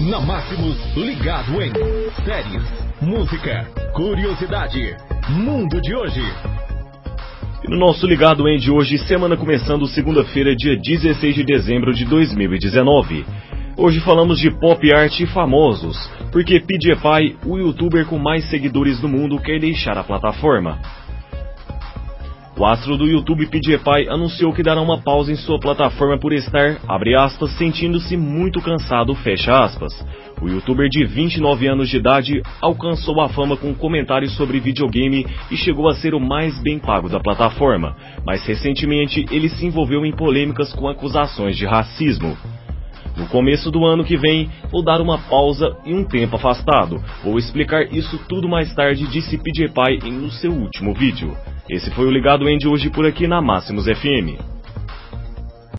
Na Máximos, ligado em séries, música, curiosidade, mundo de hoje. E no nosso Ligado Em de hoje, semana começando segunda-feira, dia 16 de dezembro de 2019. Hoje falamos de pop art e famosos, porque PewDiePie, o youtuber com mais seguidores do mundo, quer deixar a plataforma. O astro do YouTube PewDiePie anunciou que dará uma pausa em sua plataforma por estar, abre aspas, sentindo-se muito cansado, fecha aspas. O youtuber de 29 anos de idade alcançou a fama com comentários sobre videogame e chegou a ser o mais bem pago da plataforma, mas recentemente ele se envolveu em polêmicas com acusações de racismo. No começo do ano que vem, vou dar uma pausa e um tempo afastado. Vou explicar isso tudo mais tarde, disse PewDiePie no seu último vídeo. Esse foi o Ligado End hoje por aqui na Máximos FM.